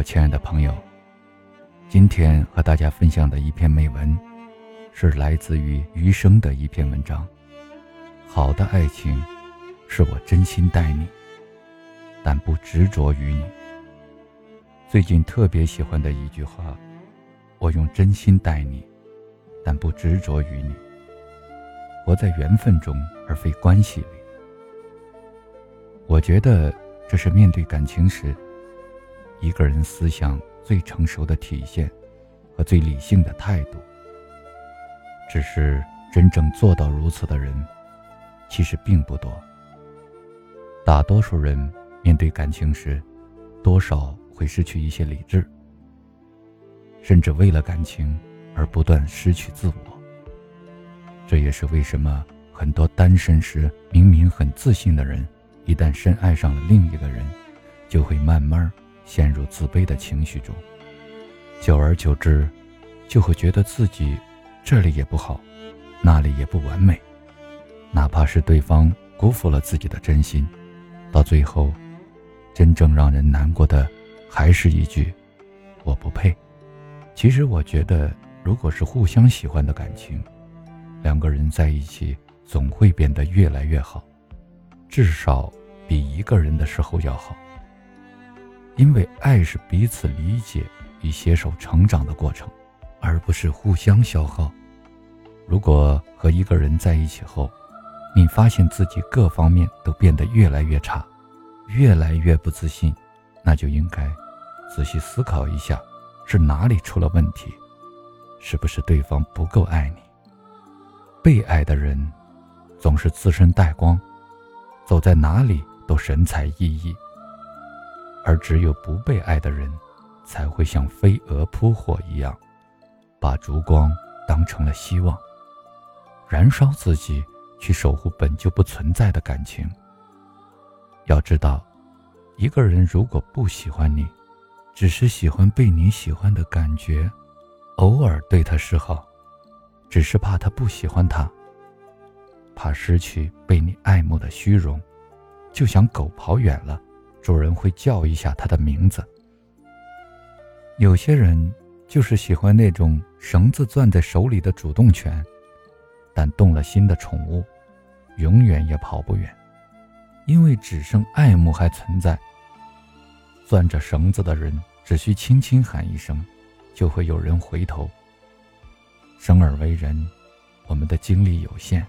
我亲爱的朋友，今天和大家分享的一篇美文，是来自于余生的一篇文章。好的爱情，是我真心待你，但不执着于你。最近特别喜欢的一句话：我用真心待你，但不执着于你。活在缘分中，而非关系里。我觉得这是面对感情时，一个人思想最成熟的体现，和最理性的态度。只是真正做到如此的人，其实并不多。大多数人面对感情时，多少会失去一些理智，甚至为了感情而不断失去自我。这也是为什么很多单身时明明很自信的人，一旦深爱上了另一个人，就会慢慢陷入自卑的情绪中。久而久之，就会觉得自己这里也不好，那里也不完美。哪怕是对方辜负了自己的真心，到最后，真正让人难过的还是一句“我不配”。其实，我觉得，如果是互相喜欢的感情，两个人在一起总会变得越来越好，至少比一个人的时候要好。因为爱是彼此理解与携手成长的过程，而不是互相消耗。如果和一个人在一起后，你发现自己各方面都变得越来越差，越来越不自信，那就应该仔细思考一下，是哪里出了问题，是不是对方不够爱你？被爱的人，总是自身带光，走在哪里都神采奕奕；而只有不被爱的人，才会像飞蛾扑火一样，把烛光当成了希望，燃烧自己去守护本就不存在的感情。要知道，一个人如果不喜欢你，只是喜欢被你喜欢的感觉，偶尔对他示好。只是怕他不喜欢他，怕失去被你爱慕的虚荣，就像狗跑远了，主人会叫一下它的名字。有些人就是喜欢那种绳子攥在手里的主动权，但动了心的宠物，永远也跑不远，因为只剩爱慕还存在。攥着绳子的人只需轻轻喊一声，就会有人回头。生而为人，我们的精力有限。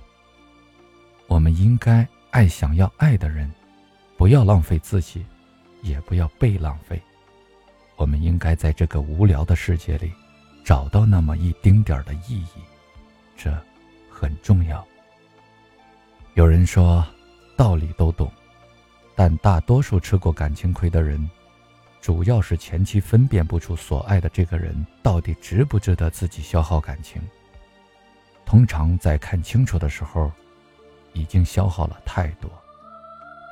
我们应该爱想要爱的人，不要浪费自己，也不要被浪费。我们应该在这个无聊的世界里，找到那么一丁点儿的意义，这很重要。有人说，道理都懂，但大多数吃过感情亏的人。主要是前期分辨不出所爱的这个人到底值不值得自己消耗感情。通常在看清楚的时候，已经消耗了太多，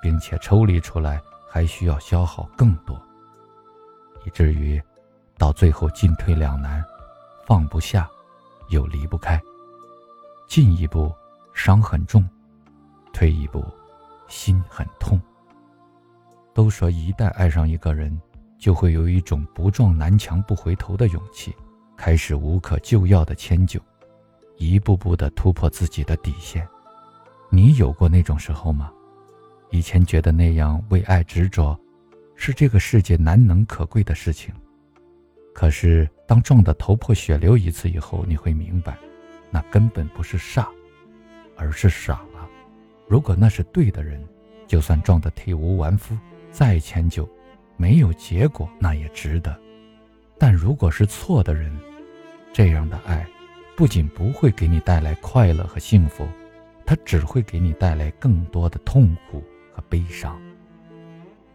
并且抽离出来还需要消耗更多，以至于到最后进退两难，放不下，又离不开。进一步伤很重，退一步心很痛。都说一旦爱上一个人。就会有一种不撞南墙不回头的勇气，开始无可救药的迁就，一步步的突破自己的底线。你有过那种时候吗？以前觉得那样为爱执着，是这个世界难能可贵的事情。可是当撞得头破血流一次以后，你会明白，那根本不是傻，而是傻了。如果那是对的人，就算撞得体无完肤，再迁就。没有结果，那也值得。但如果是错的人，这样的爱，不仅不会给你带来快乐和幸福，它只会给你带来更多的痛苦悲伤。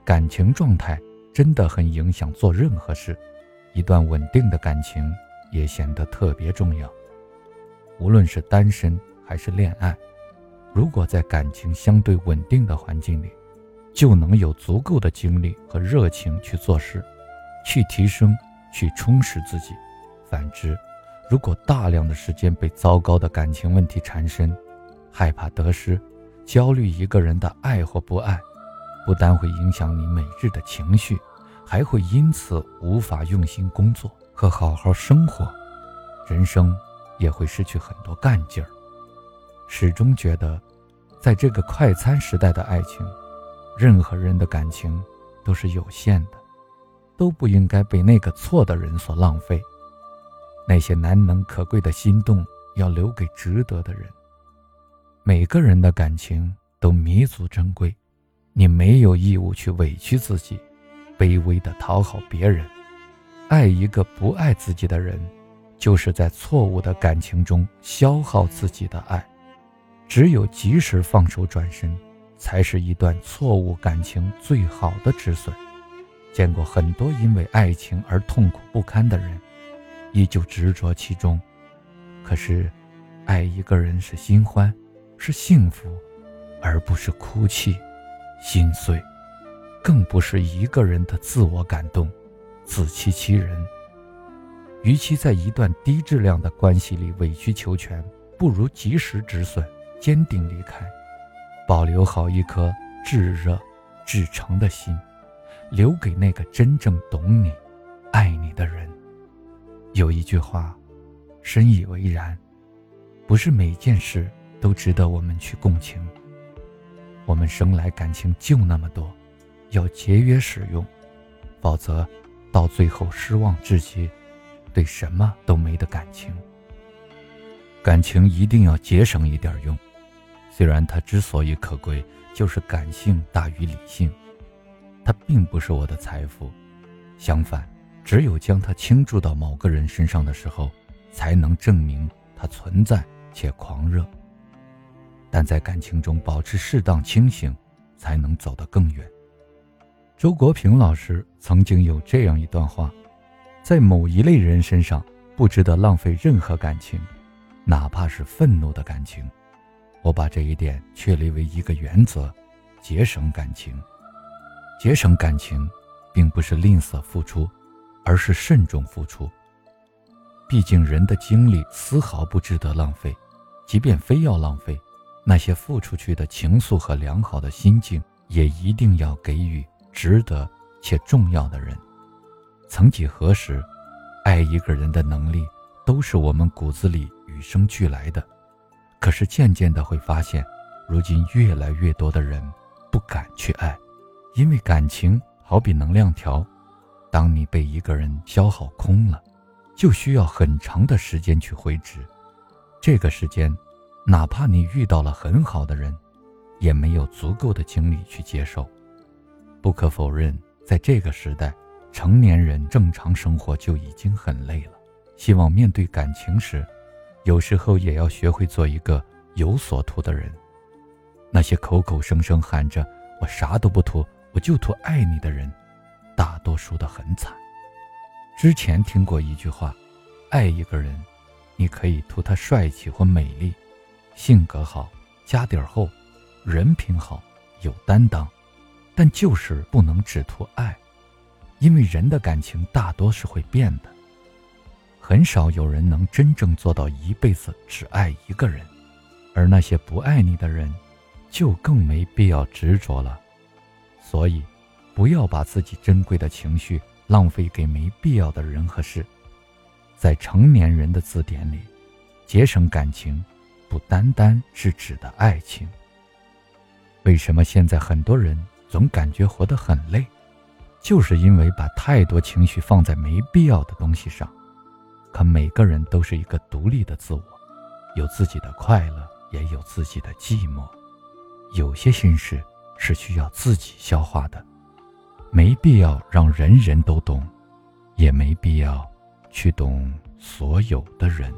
感情状态真的很影响做任何事，一段稳定的感情也显得特别重要。无论是单身还是恋爱，如果在感情相对稳定的环境里。就能有足够的精力和热情去做事，去提升，去充实自己。反之，如果大量的时间被糟糕的感情问题缠身，害怕得失，焦虑一个人的爱或不爱，不单会影响你每日的情绪，还会因此无法用心工作和好好生活，人生也会失去很多干劲儿。始终觉得，在这个快餐时代的爱情，任何人的感情都是有限的，都不应该被那个错的人所浪费。那些难能可贵的心动，要留给值得的人。每个人的感情都弥足珍贵，你没有义务去委屈自己，卑微的讨好别人。爱一个不爱自己的人，就是在错误的感情中消耗自己的爱。只有及时放手转身，才是一段错误感情最好的止损。见过很多因为爱情而痛苦不堪的人，依旧执着其中。可是，爱一个人是新欢，是幸福，而不是哭泣、心碎，更不是一个人的自我感动、自欺欺人。与其在一段低质量的关系里委曲求全，不如及时止损。坚定离开，保留好一颗炙热、至诚的心，留给那个真正懂你、爱你的人。有一句话，深以为然：不是每件事都值得我们去共情。我们生来感情就那么多，要节约使用，否则到最后失望至极，对什么都没得感情。感情一定要节省一点用。虽然它之所以可贵，就是感性大于理性，它并不是我的财富。相反，只有将它倾注到某个人身上的时候，才能证明它存在且狂热。但在感情中保持适当清醒，才能走得更远。周国平老师曾经有这样一段话：在某一类人身上，不值得浪费任何感情，哪怕是愤怒的感情。我把这一点确立为一个原则：节省感情。节省感情，并不是吝啬付出，而是慎重付出。毕竟人的精力丝毫不值得浪费，即便非要浪费，那些付出去的情愫和良好的心境，也一定要给予值得且重要的人。曾几何时，爱一个人的能力，都是我们骨子里与生俱来的。可是渐渐的会发现，如今越来越多的人不敢去爱，因为感情好比能量条，当你被一个人消耗空了，就需要很长的时间去回执。这个时间，哪怕你遇到了很好的人，也没有足够的精力去接受。不可否认，在这个时代，成年人正常生活就已经很累了，希望面对感情时。有时候也要学会做一个有所图的人。那些口口声声喊着“我啥都不图，我就图爱你”的人，大多数的很惨。之前听过一句话：爱一个人，你可以图他帅气或美丽，性格好，家底儿厚，人品好，有担当，但就是不能只图爱，因为人的感情大多是会变的。很少有人能真正做到一辈子只爱一个人，而那些不爱你的人，就更没必要执着了。所以，不要把自己珍贵的情绪浪费给没必要的人和事。在成年人的字典里，节省感情，不单单是指的爱情。为什么现在很多人总感觉活得很累？就是因为把太多情绪放在没必要的东西上。可每个人都是一个独立的自我，有自己的快乐，也有自己的寂寞。有些心事是需要自己消化的，没必要让人人都懂，也没必要去懂所有的人。